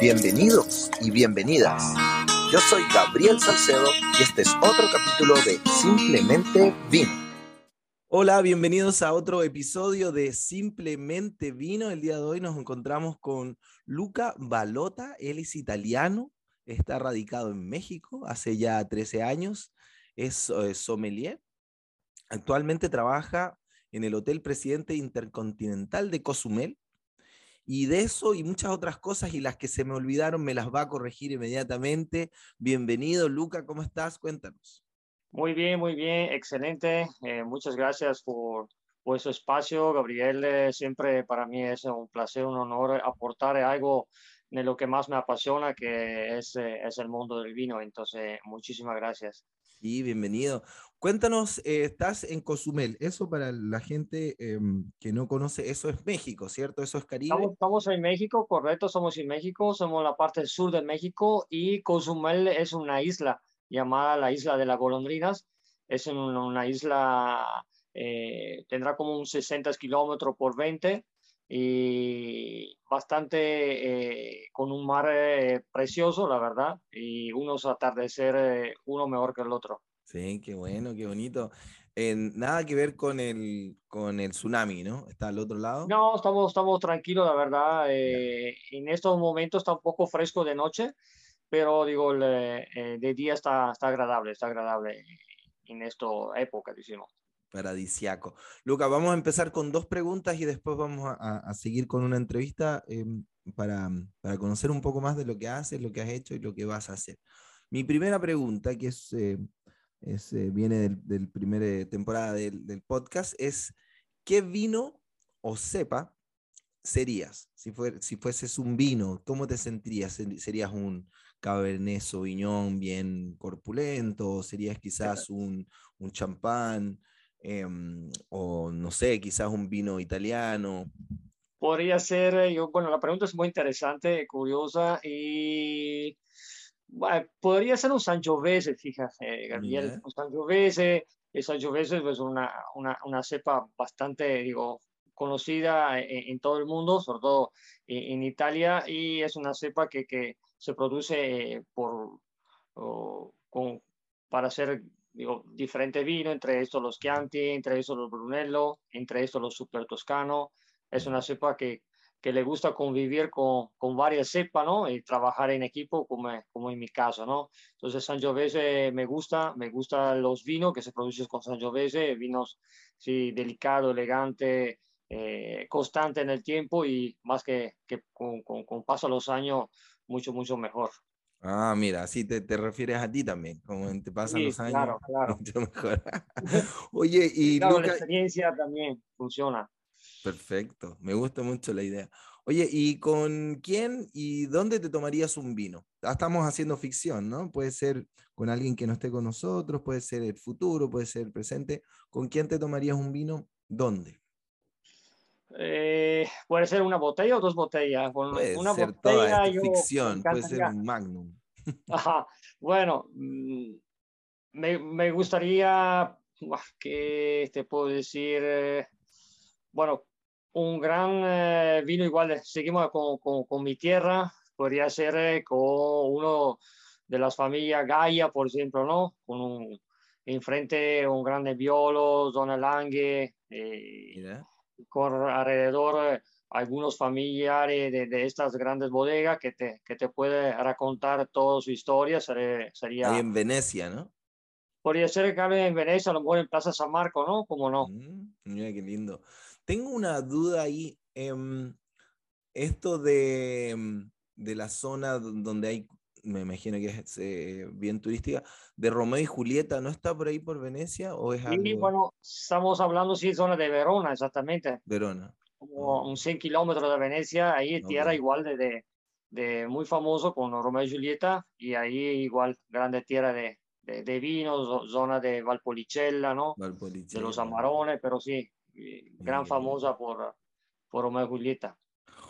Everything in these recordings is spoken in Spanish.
Bienvenidos y bienvenidas. Yo soy Gabriel Salcedo y este es otro capítulo de Simplemente Vino. Hola, bienvenidos a otro episodio de Simplemente Vino. El día de hoy nos encontramos con Luca Balota. Él es italiano, está radicado en México hace ya 13 años, es eh, sommelier. Actualmente trabaja en el Hotel Presidente Intercontinental de Cozumel y de eso y muchas otras cosas y las que se me olvidaron me las va a corregir inmediatamente. Bienvenido, Luca, ¿cómo estás? Cuéntanos. Muy bien, muy bien, excelente. Eh, muchas gracias por, por ese espacio, Gabriel. Eh, siempre para mí es un placer, un honor aportar algo de lo que más me apasiona, que es, eh, es el mundo del vino. Entonces, muchísimas gracias. Sí, bienvenido. Cuéntanos, eh, estás en Cozumel. Eso para la gente em, que no conoce, eso es México, ¿cierto? Eso es Caribe. Estamos, en México, correcto, somos en México, somos la parte sur de México y Cozumel es una isla llamada la isla de las golondrinas. Es una, isla, eh, tendrá como un 60 kilómetros por 20 y bastante eh, con un mar precioso, la verdad, y unos atardecer uno mejor que el otro. Sí, qué bueno, qué bonito. nada que ver con el, con el tsunami, ¿no? Está al otro lado. No, estamos, estamos tranquilos, la verdad. Eh, en estos momentos está un poco fresco de noche, pero digo, eh, de día está, está agradable, está agradable en esta época, decimos. Paradisiaco. Luca, vamos a empezar con dos preguntas y después vamos a, seguir con una entrevista em, para, para, conocer un poco más de lo que haces, lo que has hecho y lo que vas a hacer. Mi primera pregunta, que es eh, es, eh, viene del, del primera eh, temporada del, del, podcast, es ¿qué vino o cepa serías? Si, fue, si fueses un vino, ¿cómo te sentirías? ¿Serías un Cabernet Sauvignon bien corpulento? ¿O serías quizás un, un champán? Em, o no sé, quizás un vino italiano. Podría ser, eh, yo, bueno, la pregunta es muy interesante, curiosa y podría ser un Sangiovese, fíjate, Gabriel, un Sangiovese. El Sangiovese es una, una, una, cepa bastante, digo, conocida en, todo el mundo, sobre todo en, Italia, y es una cepa que, que se produce por, con, para hacer digo, diferentes vinos, entre estos los Chianti, entre estos los Brunello, entre estos los Super Toscano. Es una cepa que, que le gusta convivir con, con varias cepas, ¿no? Y trabajar en equipo, como, como en mi caso, ¿no? Entonces, Sangiovese me gusta, me gustan los vinos que se producen con Sangiovese, vinos, sí, delicado, elegante, eh, constante en el tiempo y más que, que con, con, con, paso a los años, mucho, mucho mejor. Ah, mira, así te, te refieres a ti también, como te pasan los años. Claro, claro. Mucho mejor. Oye, y claro, la experiencia también funciona. Perfecto, me gusta mucho la idea. Oye, ¿y con quién y dónde te tomarías un vino? Ah, estamos haciendo ficción, ¿no? Puede ser con alguien que no esté con nosotros, puede ser el futuro, puede ser el presente. ¿Con quién te tomarías un vino? ¿Dónde? Eh, puede ser una botella o dos botellas. puede una ser botella, toda ficción, puede ser un magnum. Ajá. Bueno, mm, me, me gustaría, ¿qué te puedo decir? Eh, bueno, un gran eh, vino igual, seguimos con, con, con, mi tierra, podría ser eh, con uno de las familias Gaia, por ejemplo, ¿no? Con un, enfrente un grande Nebbiolo, Zona Lange, eh, con alrededor eh, algunos familiares de, de, estas grandes bodegas que te, que te puede racontar toda su historia, sería... sería Ahí en Venecia, ¿no? Podría ser que en Venecia, a lo mejor en Plaza San Marco, ¿no? Como no. Mm, mira qué lindo. Tengo una duda ahí. Eh, esto de, em, de, la zona donde hay, me imagino que es eh, bien turística, de Romeo y Julieta, ¿no está por ahí por Venecia? ¿o es sí, bueno, estamos hablando, sí, zona de Verona, exactamente. Verona. Como un 100 kilómetros de Venecia, ahí tierra igual de, de, de, muy famoso con Romeo y Julieta, y ahí igual grande tierra de, de, de vinos, zona de Valpolicella, ¿no? Valpolicella. De los Amarones, pero sí, gran famosa por, por Romeo y Julieta.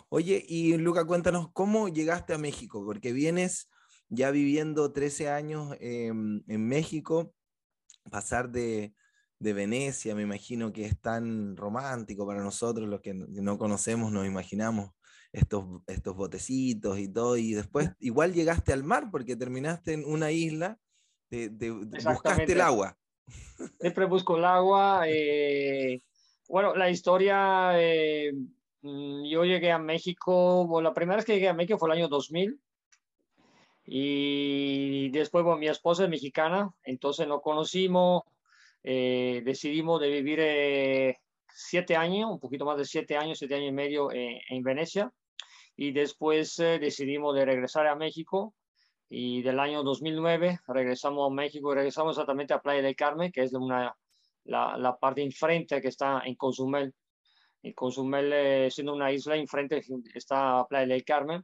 Oye, y Luca, cuéntanos, ¿cómo llegaste a México? Porque vienes ya viviendo 13 años eh, en México, pasar de, de, Venecia, me imagino que es tan romántico para nosotros, los que no conocemos, nos imaginamos estos, estos botecitos y todo, y después igual llegaste al mar porque terminaste en una isla, de, buscaste el agua. Siempre busco el agua. Eh, bueno, la historia, eh, mm, yo llegué a México, bueno, la primera vez que llegué a México fue el año 2000. Y después, bueno, mi esposa es mexicana, entonces nos conocimos, eh, decidimos de vivir siete años, un poquito más de siete años, siete años y medio en Venecia. Y después decidimos de regresar a México y del año 2009 regresamos a México, regresamos exactamente a Playa del Carmen, que es una, la, la parte enfrente que está en Cozumel. Y Cozumel, eh, siendo una isla enfrente, está Playa del Carmen.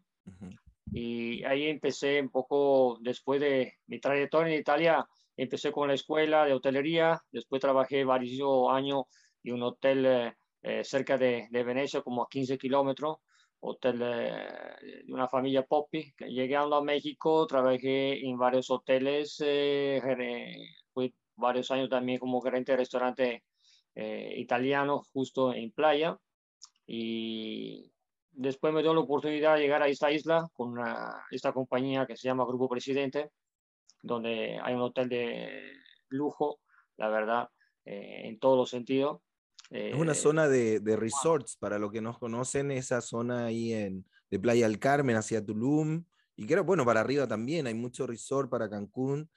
Y ahí empecé un poco, después de mi trayectoria en Italia, empecé con la escuela de hotelería, después trabajé varios años en un hotel eh, eh, cerca de, de, Venecia, como a 15 kilómetros, hotel de, una familia Poppy. Llegando a México, trabajé en varios hoteles, eh, fui varios años también como gerente de restaurante eh, italiano justo en playa. Y después me dio la oportunidad de llegar a esta isla con esta compañía que se llama Grupo Presidente, donde hay un hotel de lujo, la verdad, eh, en todos los sentidos es una eh, zona de, de, resorts, para los que no conocen, esa zona ahí en, de Playa del Carmen hacia Tulum, y creo, bueno, para arriba también, hay mucho resort para Cancún,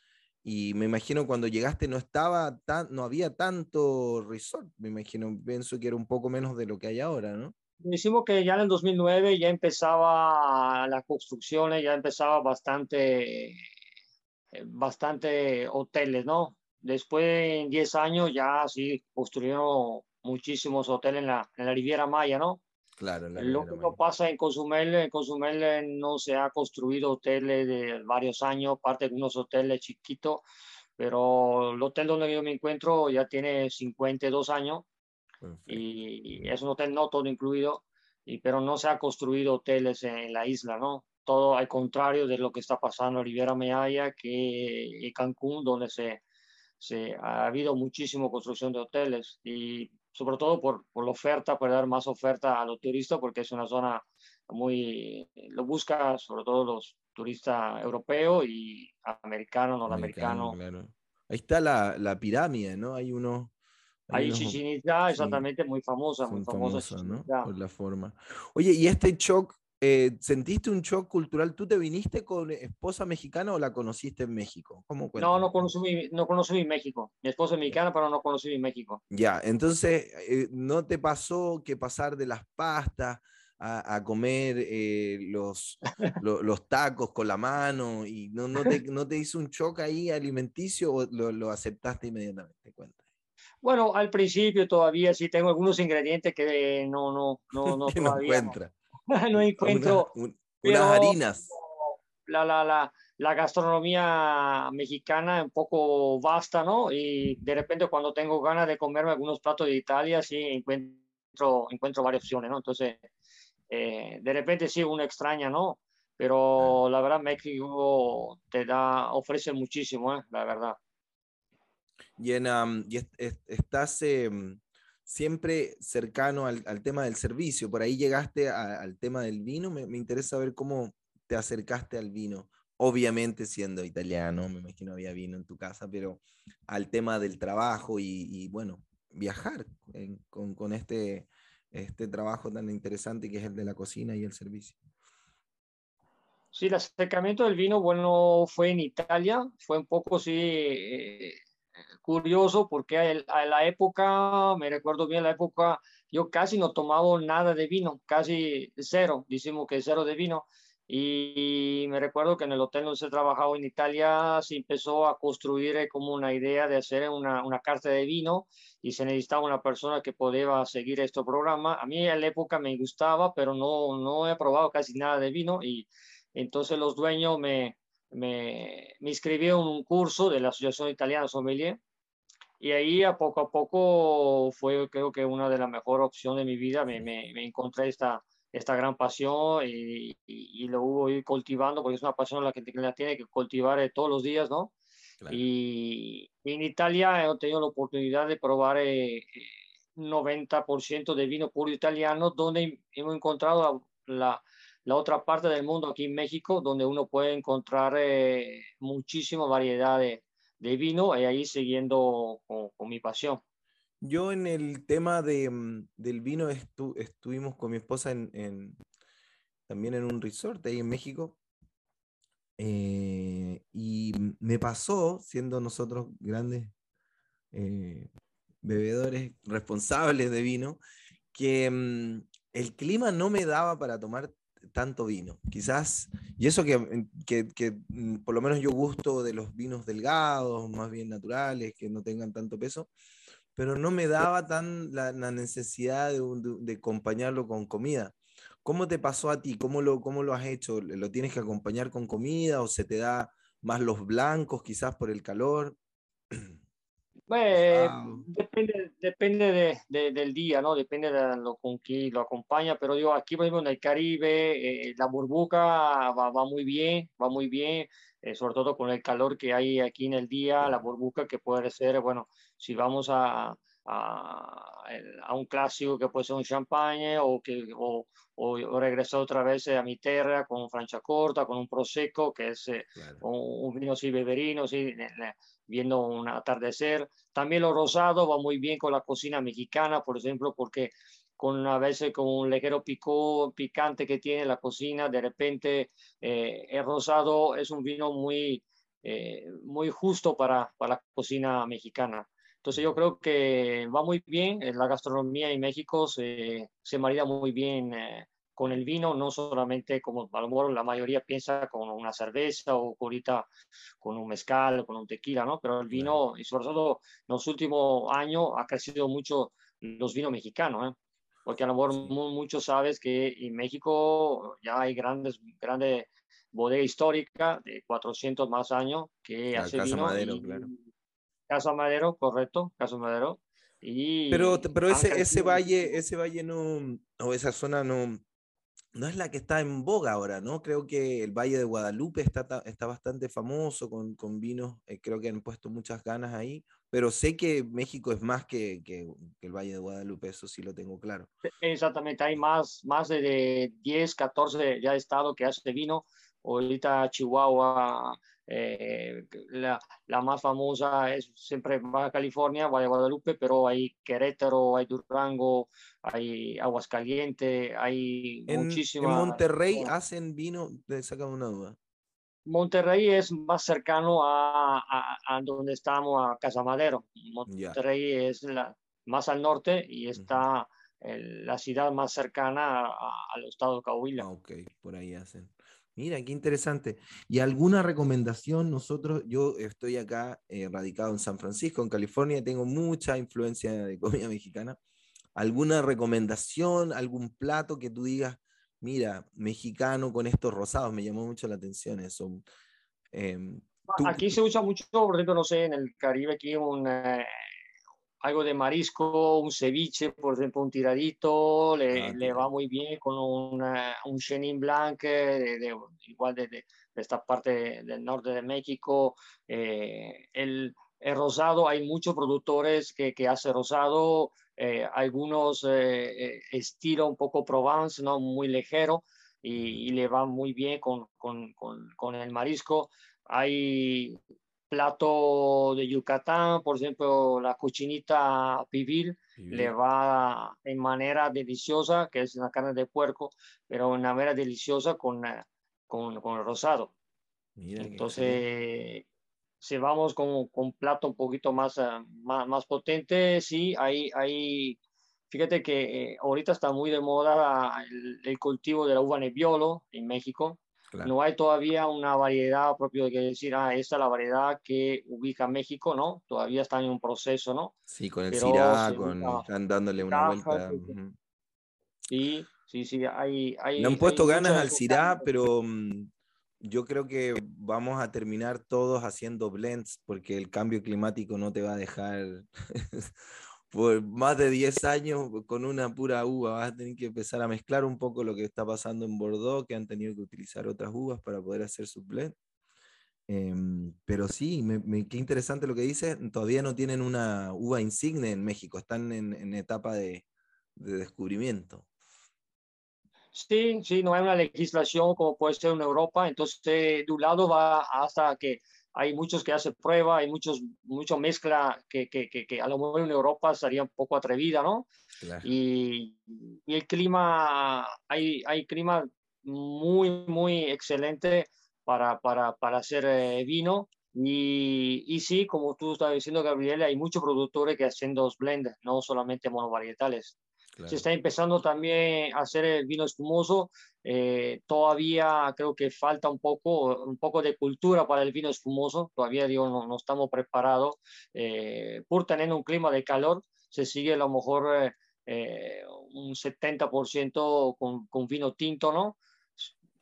y me imagino cuando llegaste no estaba tan, no había tanto resort, me imagino, pienso que era un poco menos de lo que hay ahora, ¿no? Decimos que ya en el 2009 ya empezaba las construcciones, ya empezaba bastante, eh, bastante hoteles, ¿no? Después, en 10 años, ya sí construyeron muchísimos hoteles en la, en la Riviera Maya, ¿no? Claro. Lo que no pasa en Cozumel, en Cozumel no se ha construido hoteles de varios años, parte de unos hoteles chiquitos, pero el hotel donde yo me encuentro ya tiene 52 años y, es un hotel no todo incluido, y, pero no se ha construido hoteles en la isla, ¿no? Todo al contrario de lo que está pasando en Riviera Maya que en Cancún, donde se, se ha habido muchísima construcción de hoteles y sobre todo por, por, la oferta, por dar más oferta a los turistas, porque es una zona muy, lo busca sobre todo los turistas europeos y americanos, norteamericanos. Claro. Ahí está la, la, pirámide, ¿no? Hay uno... Hay Chichen Itza, exactamente, muy famosa, muy famosa. ¿no? Por la forma. Oye, ¿y este shock eh, ¿Sentiste un shock cultural? ¿Tú te viniste con esposa mexicana o la conociste en México? ¿Cómo no, no conocí, no conocí México. Mi esposa es mexicana, pero no conocí mi México. Ya, entonces, eh, ¿no te pasó que pasar de las pastas a, comer eh, los, los tacos con la mano y no, no, te, no te hizo un shock ahí alimenticio o lo, lo aceptaste inmediatamente? Cuenta. Bueno, al principio todavía sí tengo algunos ingredientes que no, no, no, no, todavía, no no encuentro. unas harinas. La, la, la, la, gastronomía mexicana es un poco vasta, ¿no? Y de repente cuando tengo ganas de comerme algunos platos de Italia, sí encuentro, encuentro varias opciones, ¿no? Entonces, eh, de repente sí, uno extraña, ¿no? Pero la verdad, México te da, ofrece muchísimo, ¿eh? La verdad. Y, en, estás... Em, siempre cercano al, al, tema del servicio. Por ahí llegaste al tema del vino. Me, me, interesa ver cómo te acercaste al vino. Obviamente siendo italiano, me imagino había vino en tu casa, pero al tema del trabajo y, y bueno, viajar con, con este, este trabajo tan interesante que es el de la cocina y el servicio. Sí, el acercamiento del vino, bueno, fue en Italia, fue un poco, sí, eh, curioso porque a, la época, me recuerdo bien la época, yo casi no tomaba nada de vino, casi cero, decimos que cero de vino. Y me recuerdo que en el hotel donde se trabajaba en Italia se empezó a construir eh, como una idea de hacer una, una carta de vino y se necesitaba una persona que podía seguir este programa. A mí en la época me gustaba, pero no, no he probado casi nada de vino y entonces los dueños me, me, me inscribí en un curso de la Asociación Italiana Sommelier y ahí a poco a poco fue creo que una de las mejores opciones de mi vida. Me, me, me encontré esta, esta gran pasión y, y, lo voy ir cultivando porque es una pasión la que la tiene que cultivar eh, todos los días, ¿no? Y, en Italia he tenido la oportunidad de probar eh, 90% de vino puro italiano, donde hemos encontrado la, la otra parte del mundo aquí en México, donde uno puede encontrar eh, muchísima variedad de, de, vino y ahí siguiendo con, con, mi pasión. Yo en el tema de, mm, del vino estu, estuvimos con mi esposa en, en, también en un resort ahí en México. Eh, y me pasó, siendo nosotros grandes eh, bebedores responsables de vino, que mm, el clima no me daba para tomar tanto vino. Quizás, y eso que, que, que, mm, por lo menos yo gusto de los vinos delgados, más bien naturales, que no tengan tanto peso, pero no me daba tan la, la necesidad de, de, de, acompañarlo con comida. ¿Cómo te pasó a ti? ¿Cómo lo, ¿Cómo lo has hecho? ¿Lo tienes que acompañar con comida o se te da más los blancos quizás por el calor? Bueno, depende, depende de, de, del día, ¿no? Depende de lo con quién lo acompaña, pero yo aquí, por ejemplo, en el Caribe, eh, la burbuja va, va, muy bien, va muy bien, eh, sobre todo con el calor que hay aquí en el día, la burbuja que puede ser, bueno, si vamos a, a, a un clásico que puede ser un champagne o, que, o, o, regresar otra vez a mi tierra con un corta, con un prosecco, que es eh, claro. un, un, vino así beberino, sí, viendo un atardecer. También lo rosado va muy bien con la cocina mexicana, por ejemplo, porque con a veces con un ligero pico, picante que tiene la cocina, de repente eh, el rosado es un vino muy, eh, muy justo para, para la cocina mexicana. Entonces yo creo que va muy bien, la gastronomía en México se, se marida muy bien eh, con el vino, no solamente como a lo mejor la mayoría piensa con una cerveza o ahorita con un mezcal o con un tequila, ¿no? Pero el vino, y sobre todo en los últimos años, ha crecido mucho los vinos mexicanos, ¿eh? Porque a lo mejor sí. muchos sabes que en México ya hay grandes, grandes bodega histórica de 400 más años que la hace Casa vino. Madero, y, claro. Casa Madero, correcto, Casa Madero. Y pero pero ese, ese valle, ese valle no, o esa zona no, no es la que está en boga ahora, ¿no? Creo que el Valle de Guadalupe está, está bastante famoso con, con vinos, eh, creo que han puesto muchas ganas ahí, pero sé que México es más que, que, el Valle de Guadalupe, eso sí lo tengo claro. Exactamente, hay más, más de 10, 14 ya estados que hace vino, ahorita Chihuahua, eh, la, la, más famosa es siempre Baja California, Valle de Guadalupe, pero hay Querétaro, hay Durango, hay Aguascalientes, hay en, muchísimas. ¿En Monterrey hacen vino? Sácame una duda. Monterrey es más cercano a, a, a, donde estamos, a Casa Madero. Monterrey yeah. es la, más al norte y está uh -huh. el, la ciudad más cercana al estado de Coahuila. Ah, ok, por ahí hacen. Mira, qué interesante. ¿Y alguna recomendación? Nosotros, yo estoy acá eh, radicado en San Francisco, en California, tengo mucha influencia de comida mexicana. ¿Alguna recomendación, algún plato que tú digas, mira, mexicano con estos rosados? Me llamó mucho la atención eso. Eh, ¿tú... Aquí se usa mucho, por ejemplo, no sé, en el Caribe, aquí un, eh, algo de marisco, un ceviche, por ejemplo, un tiradito, le, ah, le va muy bien con una, un Chenin Blanc, de, de, igual de, de, esta parte del norte de México. Eh, el, el, rosado, hay muchos productores que, que hacen rosado, eh, algunos eh, estilo un poco Provence, ¿no? muy ligero, y, y le va muy bien con, con, con, con el marisco. Hay plato de Yucatán, por ejemplo, la cochinita pibil, sí. le va en manera deliciosa, que es una carne de puerco, pero en manera deliciosa con, con, con el rosado. Mira Entonces, si vamos con, con plato un poquito más, uh, más, más, potente, sí, hay, hay, fíjate que eh, ahorita está muy de moda el, el cultivo de la uva Nebbiolo en México, Claro. No hay todavía una variedad propio de que decir, ah, esta es la variedad que ubica México, ¿no? Todavía está en un proceso, ¿no? Sí, con el Syrah, con, están dándole una vuelta. Sí, sí, sí, hay... hay Le han puesto hay ganas al Syrah, pero um, yo creo que vamos a terminar todos haciendo blends porque el cambio climático no te va a dejar por más de 10 años con una pura uva. Vas a tener que empezar a mezclar un poco lo que está pasando en Bordeaux, que han tenido que utilizar otras uvas para poder hacer su blend. Eh, pero sí, me, me, qué interesante lo que dice. Todavía no tienen una uva insigne en México, están en, en etapa de, de, descubrimiento. Sí, sí, no hay una legislación como puede ser en Europa, entonces de un lado va hasta que hay muchos que hacen prueba, hay muchos, mucho mezcla que, que, que, a lo mejor en Europa sería un poco atrevida, ¿no? Y, y, el clima, hay, hay clima muy, muy excelente para, para, para hacer eh, vino. Y, y, sí, como tú estabas diciendo, Gabriel, hay muchos productores que hacen dos blends, no solamente monovarietales. Se está empezando también a hacer el vino espumoso. Eh, todavía creo que falta un poco, un poco de cultura para el vino espumoso. Todavía digo, no, no estamos preparados. Eh, por tener un clima de calor, se sigue a lo mejor eh, un 70% con, con, vino tinto, ¿no?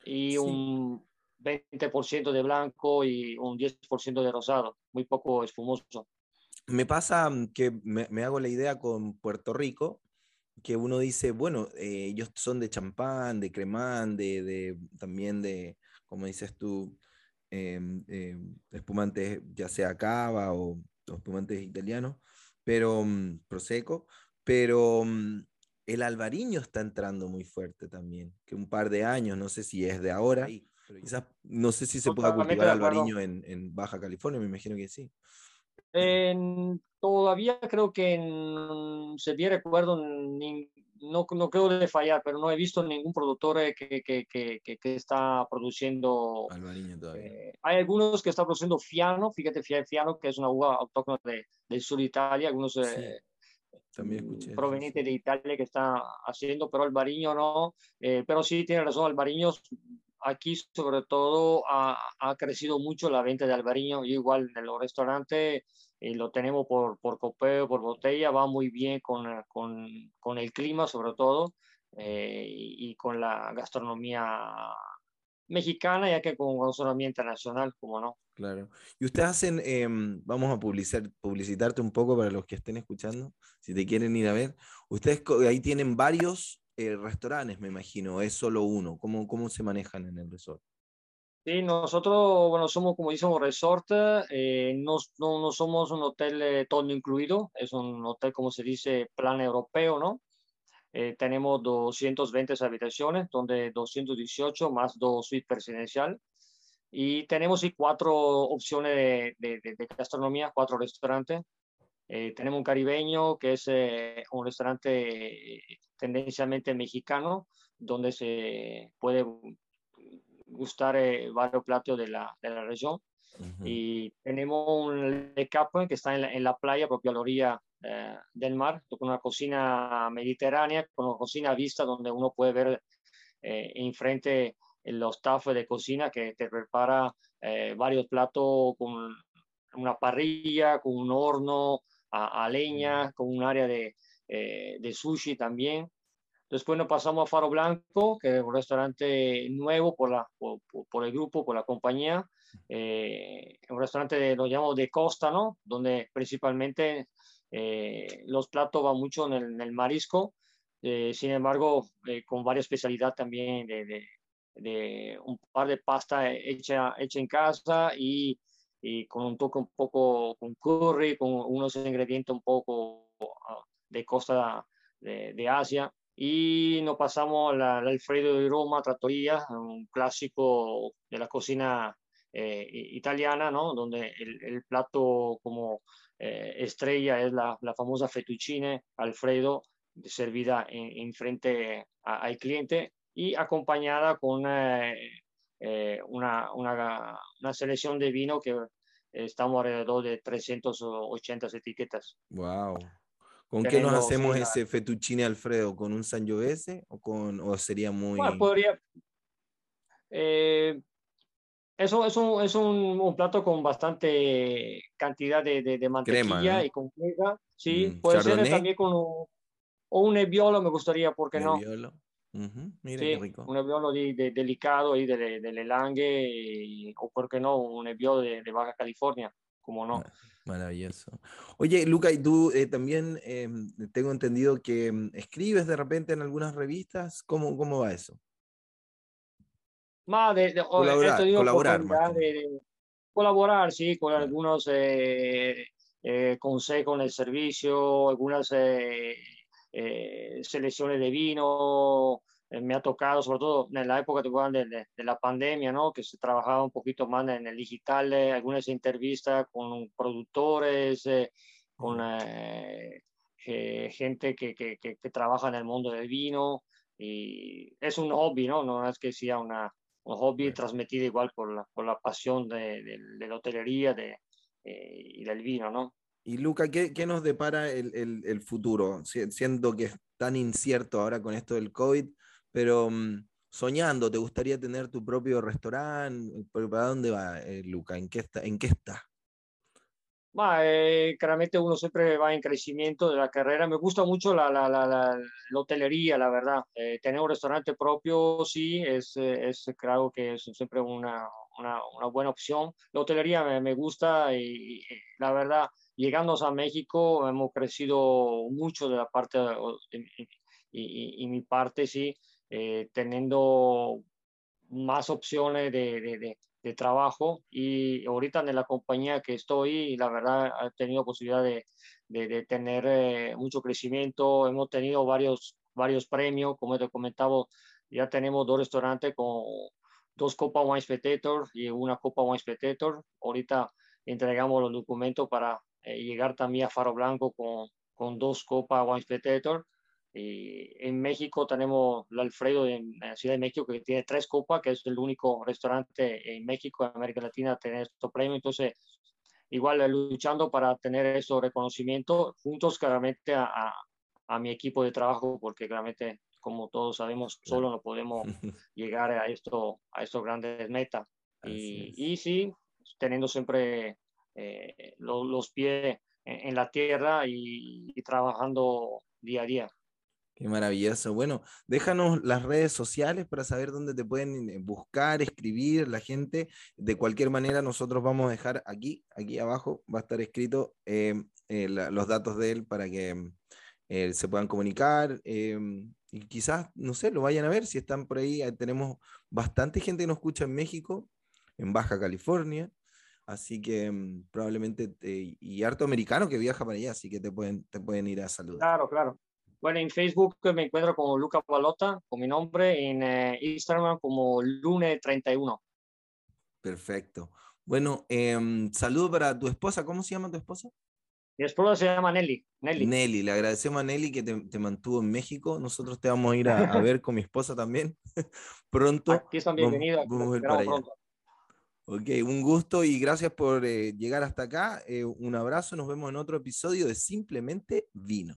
Y un 20% de blanco y un 10% de rosado. Muy poco espumoso. Me pasa que me, me hago la idea con Puerto Rico, que uno dice, bueno, eh, ellos son de champán, de cremán, de, de también de, como dices tú, em, em, espumantes ya sea cava o, espumantes italianos, pero mm, prosecco, pero mm, el albariño está entrando muy fuerte también, que un par de años, no sé si es de ahora, quizás, no sé si se pueda cultivar albariño en, en Baja California, me imagino que sí. En, todavía creo que en, se bien recuerdo, no, no creo de fallar, pero no he visto ningún productor eh, que, que, que, que está produciendo. Eh, hay algunos que están produciendo Fiano, fíjate, Fiano, que es una uva autóctona de, del sur de Italia, algunos eh, también provenientes de Italia que está haciendo, pero Albariño no. pero sí, tiene razón, Albariño aquí sobre todo ha, ha, crecido mucho la venta de albariño. igual en los restaurantes eh, lo tenemos por, por copeo, por botella, va muy bien con, con, con el clima sobre todo eh, y, con la gastronomía mexicana, ya que con gastronomía internacional, como no. Claro. Y ustedes hacen, em, vamos a publicar, publicitarte un poco para los que estén escuchando, si te quieren ir a ver. Ustedes ahí tienen varios eh, restaurantes, me imagino, es solo uno. ¿Cómo, ¿Cómo se manejan en el resort? Sí, nosotros, bueno, somos como dicen un resort, eh, no, no, somos un hotel eh, todo incluido, es un hotel, como se dice, plan europeo, ¿no? tenemos 220 habitaciones, donde 218 más dos suites presidencial. Y tenemos y cuatro opciones de, de, de gastronomía, cuatro restaurantes. Eh, tenemos un caribeño que es eh, un restaurante tendencialmente mexicano, donde se puede gustar eh, varios platos de la, de la región. Y tenemos un Le Cap que está en la, en la playa, propia a la orilla del mar, con una cocina mediterránea, con una cocina vista donde uno puede ver enfrente los tafos de cocina que te prepara varios platos con una parrilla, con un horno, a, leña, con un área de, eh, de, sushi también. Después nos pasamos a Faro Blanco, que es un restaurante nuevo por, la, por, por el grupo, por la compañía. Eh, un restaurante, de, lo llamamos de costa, ¿no? Donde principalmente eh, los platos van mucho en el, en el marisco. sin embargo, con varias especialidades también de, de, de, un par de pasta hecha, hecha en casa y y con un toque un poco con curry, con unos ingredientes un poco ah, de costa de, de Asia. Y nos pasamos al Alfredo de Roma, Trattoria, un clásico de la cocina eh, italiana, ¿no? donde el, el plato como eh, estrella es la, la, famosa fettuccine Alfredo, servida en, en frente al cliente y acompañada con eh, eh, una, una, una, selección de vino que estamos alrededor de 380 etiquetas. ¡Wow! ¿Con qué nos hacemos ese fettuccine Alfredo? ¿Con un Sangiovese o, con, o sería muy...? Bueno, podría... Eh, eso es, un, es un, un, plato con bastante cantidad de, de, de mantequilla y con crema. Sí, mm, puede ser también con un, o un nebbiolo, me gustaría, ¿por qué no? Mira qué rico. Un nebbiolo de, de, delicado ahí del de, Lange y, o por qué no, un nebbiolo de, de Baja California, como no. Maravilloso. Oye, Luca, y tú eh, también eh, tengo entendido que mm, escribes de repente en algunas revistas. ¿Cómo, cómo va eso? Más de, de colaborar, colaborar, de, colaborar, sí, con algunos eh, eh, consejos en el servicio, algunas eh, eh, selecciones de vino, eh, me ha tocado, sobre todo en la época de, de, la pandemia, ¿no? que se trabajaba un poquito más en el digital, eh, algunas entrevistas con productores, eh, con gente que, que, que, trabaja en el mundo del vino. Y es un hobby, ¿no? No es que sea una, un hobby transmitido igual por la, por la pasión de, de, la hotelería de, y del vino, ¿no? Y Luca, ¿qué, qué nos depara el, el, el, futuro? Siendo que es tan incierto ahora con esto del COVID, pero mm, soñando, ¿te gustaría tener tu propio restaurante? ¿Para dónde va, eh, Luca? ¿En qué está? ¿En qué está? Eh, claramente uno siempre va en crecimiento de la carrera. Me gusta mucho la, la, la, la, hotelería, la verdad. Eh, tener un restaurante propio, sí, es, es creo que es siempre una, una, una buena opción. La hotelería me, me gusta y, la verdad, llegando a México hemos crecido mucho de la parte y, y mi parte, sí. Eh, teniendo más opciones de, de, de, trabajo. Y ahorita en la compañía que estoy, la verdad, he tenido posibilidad de, de tener eh, mucho crecimiento, hemos tenido varios, varios premios, como te comentaba, ya tenemos dos restaurantes con dos Copa Wine Spectator y una Copa Wine Spectator, ahorita entregamos los documentos para eh, llegar también a Faro Blanco con, con dos Copa Wine Spectator y en México tenemos el Alfredo en, la Ciudad de México que tiene tres copas, que es el único restaurante en México, en América Latina, a tener estos premios. Entonces, igual eh, luchando para tener esos reconocimientos juntos claramente a, a, mi equipo de trabajo, porque claramente, como todos sabemos, solo no podemos llegar a, esto, a estos grandes metas. Y, y, sí, teniendo siempre eh, los, pies en, la tierra y, trabajando día a día. Qué maravilloso. Bueno, déjanos las redes sociales para saber dónde te pueden eh, buscar, escribir la gente. De cualquier manera, nosotros vamos a dejar aquí, aquí abajo, va a estar escrito eh, los datos de él para que se puedan comunicar y quizás, no sé, lo vayan a ver si están por ahí. Tenemos bastante gente que nos escucha en México, en Baja California. Así que mm, probablemente, y harto americano que viaja para allá, así que te pueden, te pueden ir a saludar. Claro, claro. Bueno, en Facebook me encuentro como Luca Balota, con mi nombre, en eh, Instagram como Lune31. Perfecto. Bueno, eh, saludo para tu esposa. ¿Cómo se llama tu esposa? Mi esposa se llama Nelly. Nelly, Nelly le agradecemos a Nelly que te, mantuvo en México. Nosotros te vamos a ir a, ver con mi esposa también pronto. Aquí están bienvenidos. Vamos, pronto. Ok, un gusto y gracias por eh, llegar hasta acá. Eh, un abrazo, nos vemos en otro episodio de Simplemente Vino.